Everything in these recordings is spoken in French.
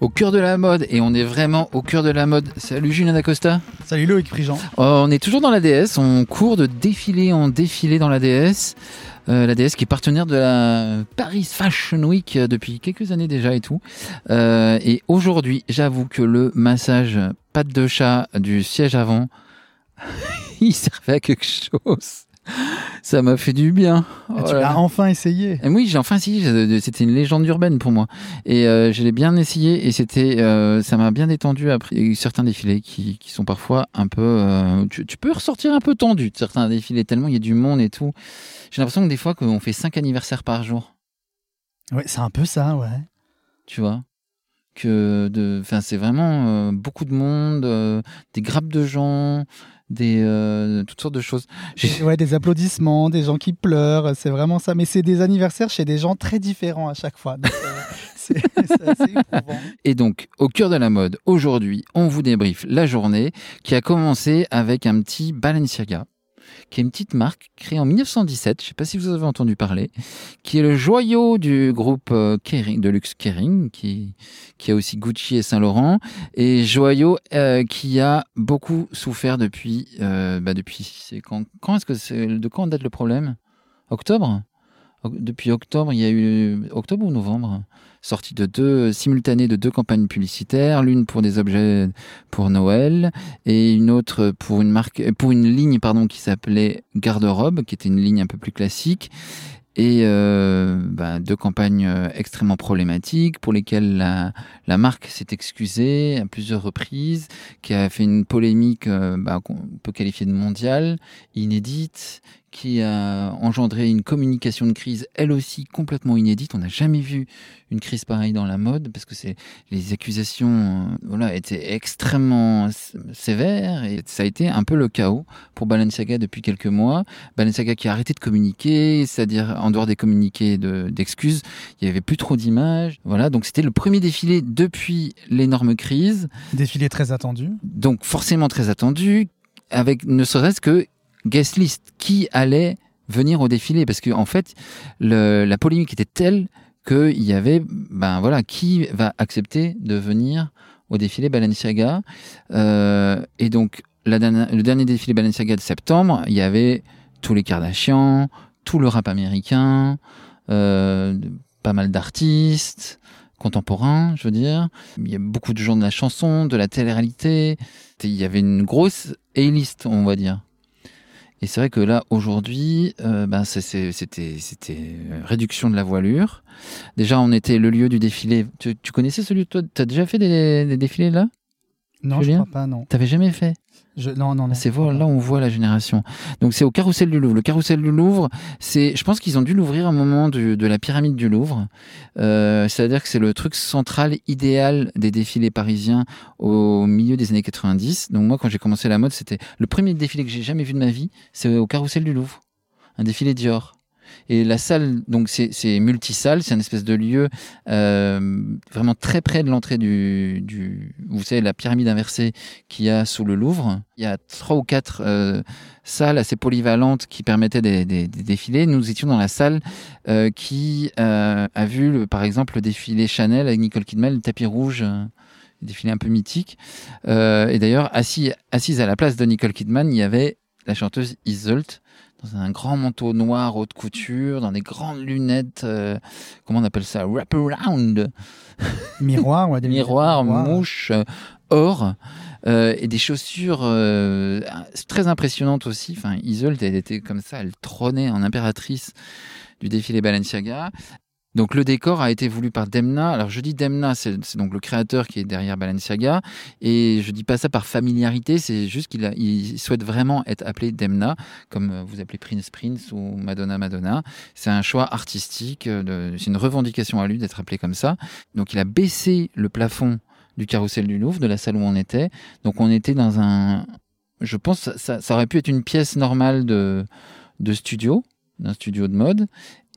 au cœur de la mode et on est vraiment au cœur de la mode. Salut Julien Acosta. Salut Loïc Prigent. Oh, on est toujours dans la DS, on court de défilé en défilé dans la DS. Euh, la DS qui est partenaire de la Paris Fashion Week depuis quelques années déjà et tout. Euh, et aujourd'hui, j'avoue que le massage patte de chat du siège avant, il servait à quelque chose. Ça m'a fait du bien. Ah, tu l'as enfin essayé. oui, j'ai enfin essayé. C'était une légende urbaine pour moi. Et euh, je l'ai bien essayé et c'était, euh, ça m'a bien détendu après. Il y a eu certains défilés qui, qui sont parfois un peu. Euh, tu, peux ressortir un peu tendu de certains défilés tellement il y a du monde et tout. J'ai l'impression que des fois qu'on fait cinq anniversaires par jour. Ouais, c'est un peu ça, ouais. Tu vois? Que de, enfin, c'est vraiment beaucoup de monde, des grappes de gens des euh, toutes sortes de choses. Ouais, des applaudissements, des gens qui pleurent, c'est vraiment ça. Mais c'est des anniversaires chez des gens très différents à chaque fois. Euh, c'est assez Et donc, au cœur de la mode, aujourd'hui, on vous débriefe la journée qui a commencé avec un petit Balenciaga qui est une petite marque créée en 1917, je ne sais pas si vous avez entendu parler, qui est le joyau du groupe euh, Kering, de luxe Kering, qui, qui a aussi Gucci et Saint-Laurent, et joyau euh, qui a beaucoup souffert depuis, euh, bah depuis, quand, quand est-ce que c'est, de quand date le problème? Octobre? Depuis octobre, il y a eu, octobre ou novembre? Sortie de deux simultanée de deux campagnes publicitaires, l'une pour des objets pour Noël et une autre pour une marque pour une ligne pardon qui s'appelait Garde-robe, qui était une ligne un peu plus classique. Et euh, bah, deux campagnes euh, extrêmement problématiques pour lesquelles la, marque s'est excusée à plusieurs reprises, qui a fait une polémique euh, bah, qu'on peut qualifier de mondiale, inédite, qui a engendré une communication de crise, elle aussi complètement inédite. On n'a jamais vu une crise pareille dans la mode parce que c'est les accusations euh, voilà étaient extrêmement sévères et ça a été un peu le chaos pour Balenciaga depuis quelques mois. Balenciaga qui a arrêté de communiquer, c'est-à-dire en dehors des communiqués d'excuses, il y avait plus trop d'images. Voilà, donc c'était le premier défilé depuis l'énorme crise. Défilé très attendu. Donc forcément très attendu avec ne serait-ce que guest list, qui allait venir au défilé Parce qu'en en fait, la polémique était telle qu'il y avait, ben voilà, qui va accepter de venir au défilé Balenciaga euh, Et donc, le dernier défilé Balenciaga de septembre, il y avait tous les Kardashians, tout le rap américain, euh, pas mal d'artistes contemporains, je veux dire. Il y a beaucoup de gens de la chanson, de la télé-réalité. Il y avait une grosse A-list, on va dire. Et c'est vrai que là, aujourd'hui, euh, ben, c'était réduction de la voilure. Déjà, on était le lieu du défilé. Tu, connaissais celui toi Tu déjà fait des défilés là? Non, je crois pas, non. T'avais jamais fait non, non, non. C'est là on voit la génération. Donc c'est au Carrousel du Louvre. Le Carrousel du Louvre, c'est, je pense qu'ils ont dû l'ouvrir à un moment de la pyramide du Louvre. Euh, c'est-à-dire que c'est le truc central idéal des défilés parisiens au milieu des années 90. Donc moi, quand j'ai commencé la mode, c'était le premier défilé que j'ai jamais vu de ma vie. C'est au Carrousel du Louvre, un défilé Dior. Et la salle, donc c'est multisalle, c'est un espèce de lieu euh, vraiment très près de l'entrée du, vous savez, la pyramide inversée qu'il y a sous le Louvre. Il y a trois ou quatre euh, salles assez polyvalentes qui permettaient des, défilés. Nous étions dans la salle euh, qui a vu, par exemple, le défilé Chanel avec Nicole Kidman, le tapis rouge défilé un peu mythique. Et d'ailleurs, assis, assise à la place de Nicole Kidman, il y avait la chanteuse Isolt, dans un grand manteau noir haute couture, dans des grandes lunettes, euh, comment on appelle ça, wraparound. Miroir, ouais, des miroirs, mouches, euh, or. Euh, et des chaussures euh, très impressionnantes aussi. Enfin, Isolde, elle était comme ça, elle trônait en impératrice du défilé Balenciaga. Donc le décor a été voulu par Demna. Alors je dis Demna, c'est donc le créateur qui est derrière Balenciaga. Et je dis pas ça par familiarité, c'est juste qu'il il souhaite vraiment être appelé Demna, comme euh, vous appelez Prince Prince ou Madonna Madonna. C'est un choix artistique, euh, c'est une revendication à lui d'être appelé comme ça. Donc il a baissé le plafond du carrousel du Louvre, de la salle où on était. Donc on était dans un... Je pense ça, ça aurait pu être une pièce normale de, de studio, d'un studio de mode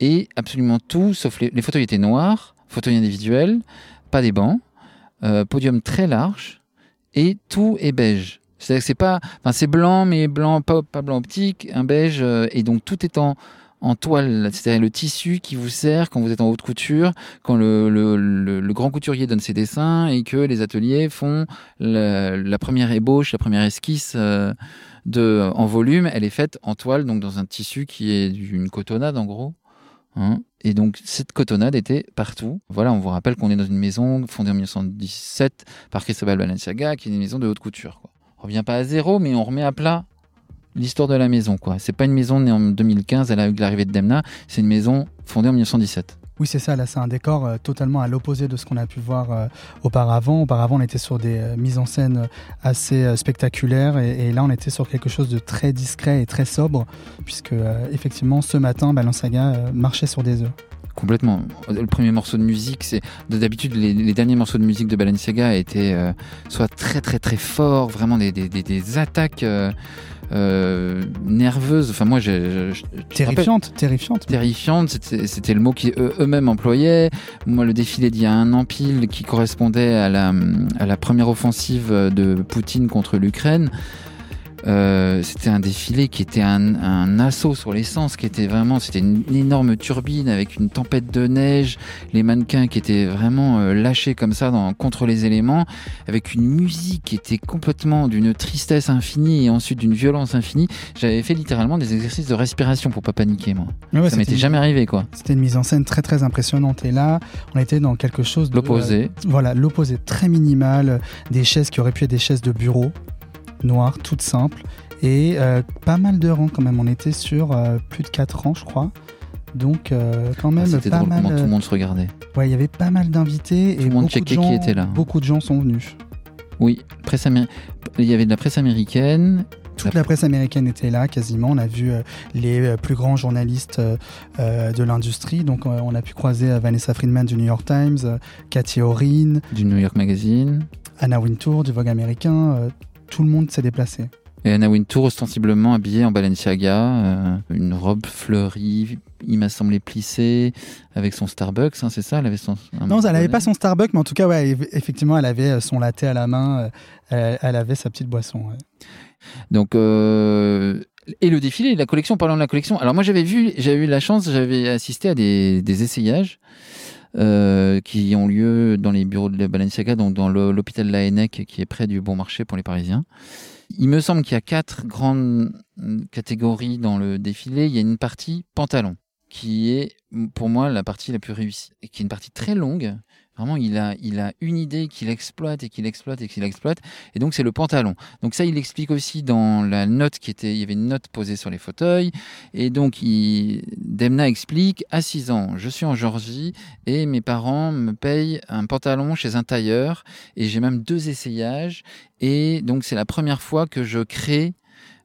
et absolument tout, sauf les, les fauteuils étaient noirs, fauteuils individuels, pas des bancs, euh, podium très large, et tout est beige. C'est-à-dire que c'est pas, enfin c'est blanc mais blanc pas, blanc optique, un beige, euh, et donc tout est en, toile, c'est-à-dire le tissu qui vous sert quand vous êtes en haute couture, quand le, grand couturier donne ses dessins et que les ateliers font la, première ébauche, la première esquisse euh, de, en volume. Elle est faite en toile, donc dans un tissu qui est d'une cotonnade en gros. Hein. et donc cette cotonnade était partout. Voilà, on vous rappelle qu'on est dans une maison fondée en 1917 par Cristobal Balenciaga, qui est une maison de haute couture. Quoi. On revient pas à zéro, mais on remet à plat l'histoire de la maison. quoi. C'est pas une maison née en 2015, elle a eu l'arrivée de Demna, c'est une maison fondée en 1917. Oui, c'est ça. Là, c'est un décor euh, totalement à l'opposé de ce qu'on a pu voir euh, auparavant. Auparavant, on était sur des euh, mises en scène assez spectaculaires et, là, on était sur quelque chose de très discret et très sobre, puisque effectivement, ce matin, Balenciaga marchait sur des œufs. Complètement. Le premier morceau de musique, c'est d'habitude les, derniers morceaux de musique de Balenciaga étaient soit très très très forts, vraiment des, des, des attaques euh, nerveuse. Enfin, moi, j'ai. Terrifiante, terrifiante. Terrifiante, c'était le mot qu'ils eux-mêmes employaient. Moi, le défilé d'il y a un an pile qui correspondait à la, à la première offensive de Poutine contre l'Ukraine. Euh, c'était un défilé qui était un, un assaut sur l'essence, qui était vraiment, c'était une, énorme turbine avec une tempête de neige, les mannequins qui étaient vraiment euh, lâchés comme ça dans, contre les éléments, avec une musique qui était complètement d'une tristesse infinie et ensuite d'une violence infinie. J'avais fait littéralement des exercices de respiration pour pas paniquer, moi. ça m'était jamais arrivé, quoi. C'était une mise en scène très très impressionnante. Et là, on était dans quelque chose de l'opposé. Euh, voilà, l'opposé très minimal, des chaises qui auraient pu être des chaises de bureau noire, toute simple. Et euh, pas mal de rangs quand même. On était sur euh, plus de 4 rangs, je crois. Donc euh, quand même ah, pas mal. tout le monde se regardait. Ouais, il y avait pas mal d'invités et le monde beaucoup de gens, qui était là. Beaucoup de gens sont venus. Oui, presse il y avait de la presse américaine. Toute la presse américaine était là quasiment. On a vu les plus grands journalistes de l'industrie. Donc on a pu croiser Vanessa Friedman du New York Times, Cathy Orin du New York Magazine, Anna Wintour du Vogue américain tout le monde s'est déplacé. Et Anna Wintour, ostensiblement habillée en Balenciaga, euh, une robe fleurie, il m'a semblé plissée, avec son Starbucks, hein, c'est ça elle avait son, Non, elle n'avait pas son Starbucks, mais en tout cas, ouais, effectivement, elle avait euh, son latte à la main, euh, elle, avait sa petite boisson. Donc, et le défilé, la collection, parlons de la collection. Alors moi, j'avais vu, j'avais eu la chance, j'avais assisté à des, des essayages. Euh, qui ont lieu dans les bureaux de Balenciaga, donc dans l'hôpital Laennec qui est près du Bon Marché pour les Parisiens. Il me semble qu'il y a quatre grandes catégories dans le défilé. Il y a une partie pantalon qui est pour moi la partie la plus réussie et qui est une partie très longue Vraiment, il a, une idée qu'il exploite et qu'il exploite et qu'il exploite. Et donc, c'est le pantalon. Donc, ça, il explique aussi dans la note qui était. Il y avait une note posée sur les fauteuils. Et donc, Demna explique à 6 ans, je suis en Georgie et mes parents me payent un pantalon chez un tailleur. Et j'ai même deux essayages. Et donc, c'est la première fois que je crée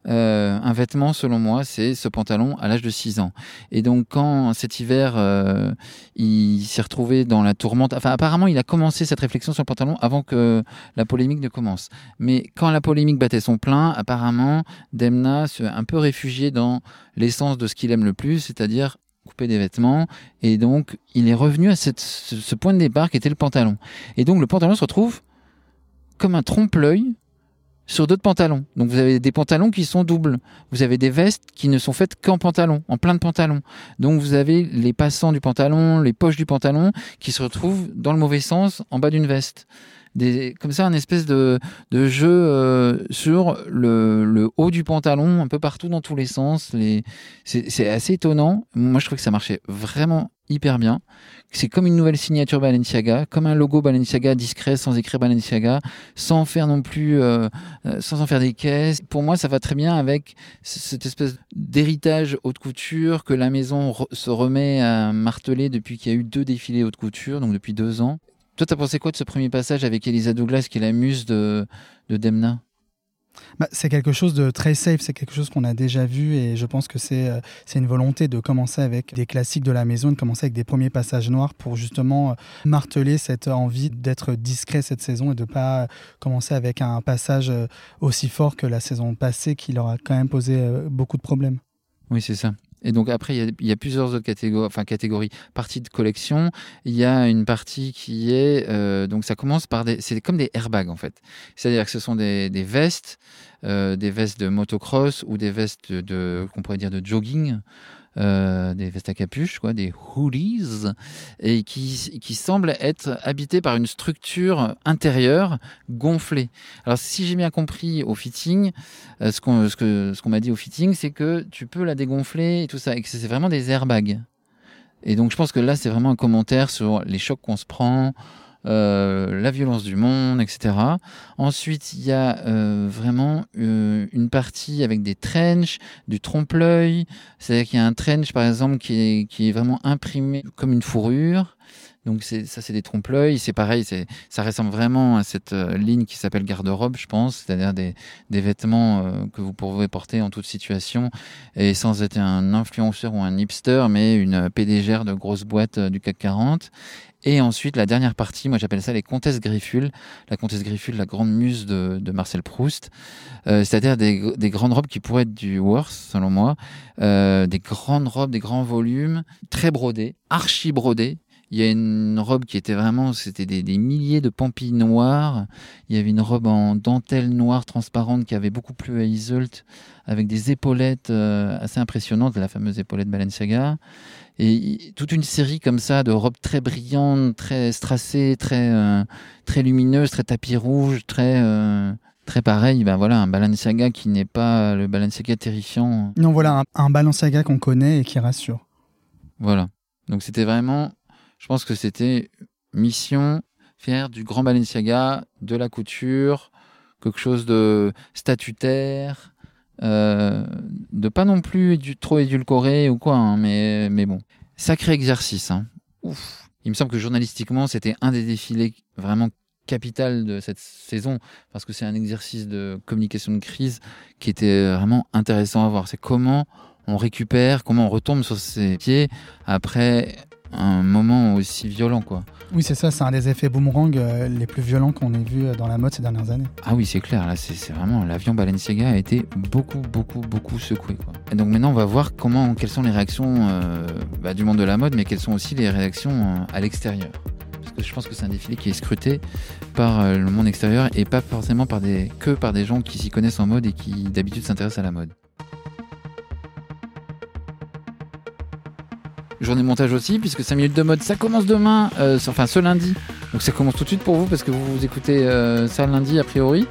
euh, un vêtement, selon moi, c'est ce pantalon à l'âge de 6 ans. Et donc, quand cet hiver, euh, il s'est retrouvé dans la tourmente, enfin, apparemment, il a commencé cette réflexion sur le pantalon avant que la polémique ne commence. Mais quand la polémique battait son plein, apparemment, Demna s'est un peu réfugié dans l'essence de ce qu'il aime le plus, c'est-à-dire couper des vêtements. Et donc, il est revenu à cette, ce point de départ qui était le pantalon. Et donc, le pantalon se retrouve comme un trompe-l'œil sur d'autres pantalons. Donc vous avez des pantalons qui sont doubles. Vous avez des vestes qui ne sont faites qu'en pantalon, en plein de pantalons. Donc vous avez les passants du pantalon, les poches du pantalon qui se retrouvent dans le mauvais sens en bas d'une veste. Des, comme ça, un espèce de, de jeu euh, sur le, le, haut du pantalon, un peu partout dans tous les sens. Les... C'est assez étonnant. Moi, je trouve que ça marchait vraiment hyper bien. C'est comme une nouvelle signature Balenciaga, comme un logo Balenciaga discret, sans écrire Balenciaga, sans faire non plus, euh, euh, sans en faire des caisses. Pour moi, ça va très bien avec cette espèce d'héritage haute couture que la maison se remet à marteler depuis qu'il y a eu deux défilés haute couture, donc depuis deux ans. Toi, t'as pensé quoi de ce premier passage avec Elisa Douglas, qui est la muse de, de Demna? Bah, c'est quelque chose de très safe, c'est quelque chose qu'on a déjà vu et je pense que c'est euh, c'est une volonté de commencer avec des classiques de la maison, de commencer avec des premiers passages noirs pour justement euh, marteler cette envie d'être discret cette saison et de pas commencer avec un passage euh, aussi fort que la saison passée qui leur a quand même posé beaucoup de problèmes. Oui, c'est ça. Et donc après, il y, a, plusieurs autres catégories, enfin catégories, parties de collection. Il y a une partie qui est, euh, donc ça commence par des, c'est comme des airbags en fait. C'est-à-dire que ce sont des, vestes, euh, des vestes de motocross ou des vestes de, qu'on pourrait dire de jogging. Euh, des vestes à capuche, quoi, des hoodies, et qui, qui semblent être habités par une structure intérieure gonflée. Alors, si j'ai bien compris au fitting, euh, ce qu'on ce que, ce qu'on m'a dit au fitting, c'est que tu peux la dégonfler et tout ça, et que c'est vraiment des airbags. Et donc, je pense que là, c'est vraiment un commentaire sur les chocs qu'on se prend, euh, la violence du monde, etc. Ensuite, il y a euh, vraiment euh, une partie avec des trenches, du trompe-l'œil. C'est-à-dire qu'il y a un trench, par exemple, qui est, qui est vraiment imprimé comme une fourrure. Donc ça, c'est des trompe-l'œil. C'est pareil, ça ressemble vraiment à cette ligne qui s'appelle garde-robe, je pense, c'est-à-dire des, vêtements que vous pouvez porter en toute situation et sans être un influenceur ou un hipster, mais une PDGR de grosse boîte du CAC 40. Et ensuite, la dernière partie, moi j'appelle ça les comtesses griffules. La comtesse griffule, la grande muse de, Marcel Proust. Euh, c'est-à-dire des, grandes robes qui pourraient être du Worth, selon moi. Euh, des grandes robes, des grands volumes, très brodées, archi brodées. Il y a une robe qui était vraiment, c'était des, milliers de pampilles noires. Il y avait une robe en dentelle noire transparente qui avait beaucoup plu à Iseult, avec des épaulettes euh, assez impressionnantes, la fameuse épaulette Balenciaga. Et toute une série comme ça de robes très brillantes, très strassées, très, euh, très lumineuses, très tapis rouge, très, euh, très pareil. Ben voilà, un Balenciaga qui n'est pas le Balenciaga terrifiant. Non, voilà, un, un Balenciaga qu'on connaît et qui rassure. Voilà. Donc c'était vraiment, je pense que c'était mission faire du grand Balenciaga, de la couture, quelque chose de statutaire, euh, de pas non plus trop édulcoré ou quoi, hein, mais, mais bon. Sacré exercice. Hein. Ouf. Il me semble que journalistiquement, c'était un des défilés vraiment capital de cette saison parce que c'est un exercice de communication de crise qui était vraiment intéressant à voir. C'est comment on récupère, comment on retombe sur ses pieds après un moment aussi violent, quoi. Oui, c'est ça, c'est un des effets boomerang euh, les plus violents qu'on ait vu euh, dans la mode ces dernières années. Ah oui, c'est clair, là, c'est vraiment l'avion Balenciaga a été beaucoup, beaucoup, beaucoup secoué. Quoi. Et donc maintenant, on va voir comment, quelles sont les réactions euh, bah, du monde de la mode, mais quelles sont aussi les réactions à l'extérieur. Parce que je pense que c'est un défilé qui est scruté par le monde extérieur et pas forcément par des, que par des gens qui s'y connaissent en mode et qui d'habitude s'intéressent à la mode. Journée montage aussi, puisque 5 minutes de mode, ça commence demain, euh, enfin ce lundi. Donc ça commence tout de suite pour vous, parce que vous, écoutez euh, ça lundi a priori.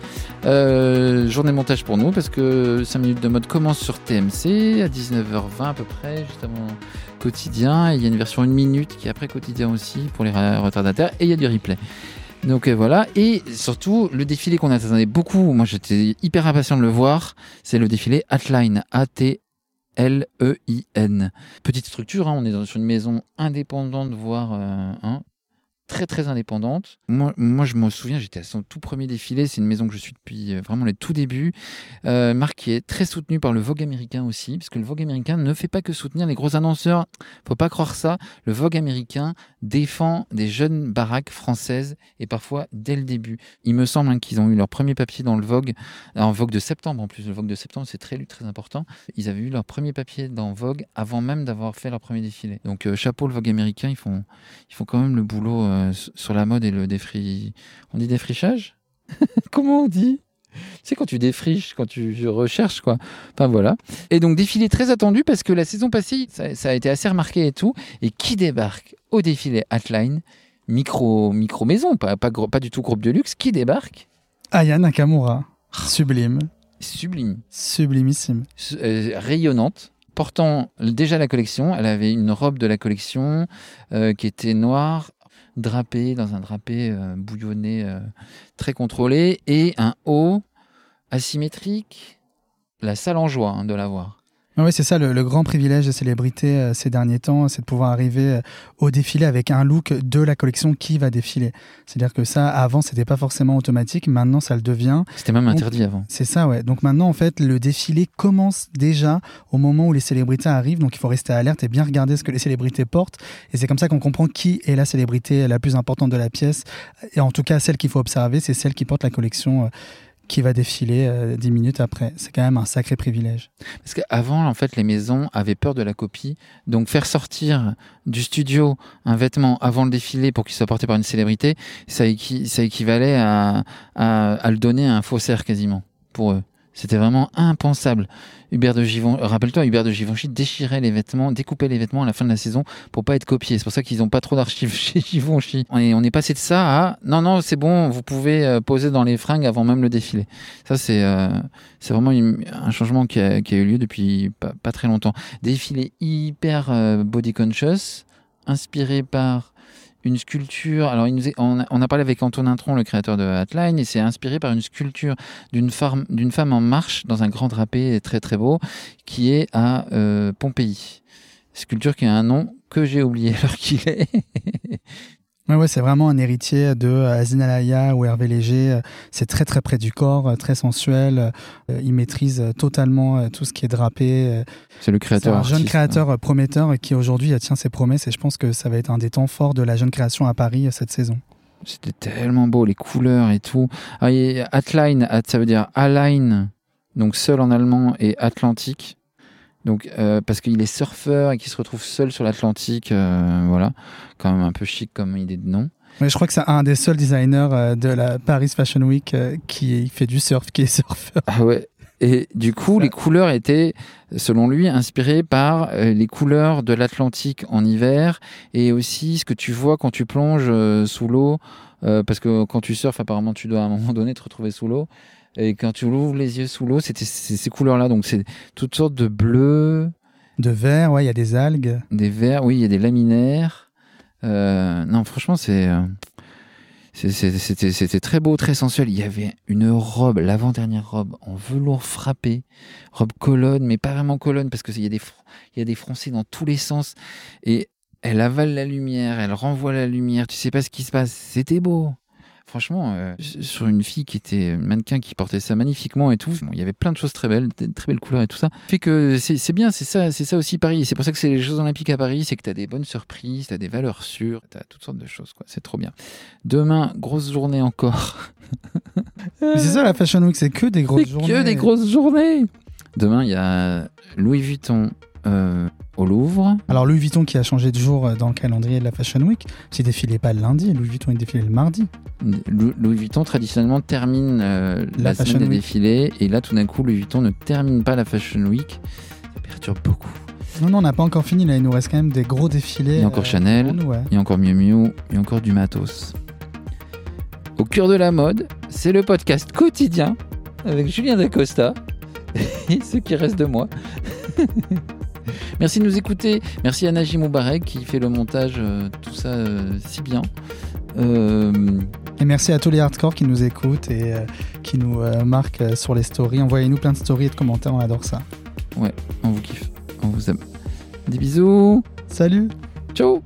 Euh, journée montage pour nous, parce que 5 minutes de mode commence sur TMC à 19h20 à peu près, juste avant quotidien. Et il y a une version 1 minute qui est après quotidien aussi pour les retardataires, et il y a du replay. Donc voilà, et surtout le défilé qu'on attendait beaucoup, moi j'étais hyper impatient de le voir, c'est le défilé Atline, A-T L-E-I-N. Petite structure, hein, on est sur une maison indépendante, voire euh, hein, très très indépendante. Moi, je me souviens, j'étais à son tout premier défilé. C'est une maison que je suis depuis euh, vraiment les tout débuts. Euh, qui est très soutenue par le Vogue américain aussi, parce que le Vogue américain ne fait pas que soutenir les gros annonceurs. Faut pas croire ça. Le Vogue américain défend des jeunes baraques françaises et parfois dès le début. Il me semble hein, qu'ils ont eu leur premier papier dans le Vogue, en Vogue de septembre en plus. Le Vogue de septembre, c'est très très important. Ils avaient eu leur premier papier dans Vogue avant même d'avoir fait leur premier défilé. Donc euh, chapeau le Vogue américain, ils font ils font quand même le boulot euh, sur la mode et le défri. On dit défrichage? Comment on dit? C'est quand tu défriches, quand tu recherches, quoi. Enfin voilà. Et donc défilé très attendu parce que la saison passée, ça, a été assez remarqué et tout. Et qui débarque au défilé Atline? Micro, micro maison, pas, pas, pas du tout groupe de luxe. Qui débarque? Aya Nakamura. Sublime. Sublime. Sublimissime. Euh, rayonnante portant déjà la collection. Elle avait une robe de la collection euh, qui était noire drapé dans un drapé euh, bouillonné euh, très contrôlé et un haut asymétrique. La salle en joie hein, de l'avoir. Oui, c'est ça le, grand privilège des célébrités euh, ces derniers temps, c'est de pouvoir arriver euh, au défilé avec un look de la collection qui va défiler. C'est-à-dire que ça, avant, c'était pas forcément automatique, maintenant ça le devient. C'était même interdit avant. C'est ça, ouais. Donc maintenant, en fait, le défilé commence déjà au moment où les célébrités arrivent, donc il faut rester alerte et bien regarder ce que les célébrités portent. Et c'est comme ça qu'on comprend qui est la célébrité la plus importante de la pièce. Et en tout cas, celle qu'il faut observer, c'est celle qui porte la collection euh, qui va défiler euh, dix minutes après. C'est quand même un sacré privilège. Parce qu'avant, en fait, les maisons avaient peur de la copie. Donc, faire sortir du studio un vêtement avant le défilé pour qu'il soit porté par une célébrité, ça, ça équivalait à, à, le donner à un faussaire quasiment pour eux. C'était vraiment impensable. Hubert de Givenchy, rappelle-toi, Hubert de Givenchy déchirait les vêtements, découpait les vêtements à la fin de la saison pour pas être copié. C'est pour ça qu'ils n'ont pas trop d'archives chez Givenchy. Est, on est passé de ça à non, non, c'est bon, vous pouvez euh, poser dans les fringues avant même le défilé. Ça, c'est euh, c'est vraiment un changement qui a, qui a, eu lieu depuis pas, pas très longtemps. Défilé hyper euh, body conscious, inspiré par une sculpture. Alors, on, a, parlé avec Antonin Tron, le créateur de Hatline, et c'est inspiré par une sculpture d'une femme, d'une femme en marche dans un grand drapé très très beau qui est à euh, Pompéi. Sculpture qui a un nom que j'ai oublié alors qu'il est. Ouais, ouais, c'est vraiment un héritier de euh, Azinalaya ou Hervé Léger. Euh, c'est très très près du corps, euh, très sensuel. Il maîtrise totalement tout ce qui est drapé. C'est le créateur. un jeune créateur prometteur qui aujourd'hui tient ses promesses et je pense que ça va être un des temps forts de la jeune création à Paris cette saison. C'était tellement beau, les couleurs et tout. Ah, Atline, ça veut dire Align, donc seul en allemand, et Atlantique. Donc, euh, parce qu'il est surfeur et qu'il se retrouve seul sur l'Atlantique, euh, voilà, quand même un peu chic comme idée de nom. Mais je crois que c'est un des seuls designers euh, de la Paris Fashion Week qui fait du surf, qui est surfeur. Ah ouais. Et du coup, les couleurs étaient, selon lui, inspirées par les couleurs de l'Atlantique en hiver et aussi ce que tu vois quand tu plonges sous l'eau. parce que quand tu surfes, apparemment, tu dois à un moment donné te retrouver sous l'eau. Et quand tu ouvres les yeux sous l'eau, c'était ces couleurs-là. Donc, c'est toutes sortes de bleus. De vert, ouais, il y a des algues. Des verts, oui, il y a des laminaires. Euh, non, franchement, c'est. Euh, c'était très beau, très sensuel. Il y avait une robe, l'avant-dernière robe en velours frappé, robe colonne, mais pas vraiment colonne parce qu'il y, a des, il y a des froncés dans tous les sens. Et elle avale la lumière, elle renvoie la lumière, tu sais pas ce qui se passe. C'était beau franchement, euh, sur une fille qui était mannequin, qui portait ça magnifiquement et tout, il y avait plein de choses très belles, très belles couleurs et tout ça. Fait que c'est bien, c'est ça, c'est ça aussi Paris. C'est pour ça que c'est les Jeux Olympiques à Paris, c'est que tu as des bonnes surprises, tu as des valeurs sûres, tu as toutes sortes de choses, quoi. C'est trop bien. Demain, grosse journée encore. c'est ça la Fashion Week, c'est que des grosses journées. Que des grosses journées. Demain, il y a Louis Vuitton euh, au Louvre. Alors Louis Vuitton qui a changé de jour euh, dans le calendrier de la Fashion Week, qui défilé pas le lundi, Louis Vuitton est défilé le mardi. Louis Vuitton traditionnellement termine euh, la, semaine des défilés et là tout d'un coup Louis Vuitton ne termine pas la Fashion Week. Ça perturbe beaucoup. Non, non, on n'a pas encore fini. Là, il nous reste quand même des gros défilés. Il y a encore Chanel, il y a encore Miu Miu, il y a encore du matos. Au cœur de la mode, c'est le podcast quotidien avec Julien Dacosta et ce qui reste de moi. Merci de nous écouter. Merci à Najim Moubarek qui fait le montage, euh, tout ça euh, si bien. Euh, et merci à tous les hardcore qui nous écoutent et qui nous marquent sur les stories. Envoyez-nous plein de stories et de commentaires, on adore ça. Ouais, on vous kiffe, on vous aime. Des bisous. Salut. Ciao.